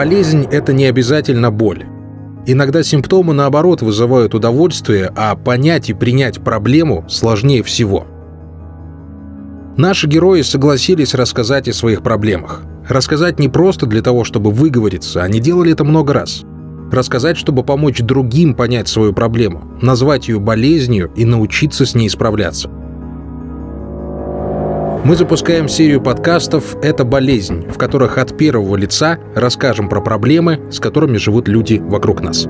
болезнь — это не обязательно боль. Иногда симптомы, наоборот, вызывают удовольствие, а понять и принять проблему сложнее всего. Наши герои согласились рассказать о своих проблемах. Рассказать не просто для того, чтобы выговориться, они делали это много раз. Рассказать, чтобы помочь другим понять свою проблему, назвать ее болезнью и научиться с ней справляться. Мы запускаем серию подкастов «Это болезнь», в которых от первого лица расскажем про проблемы, с которыми живут люди вокруг нас.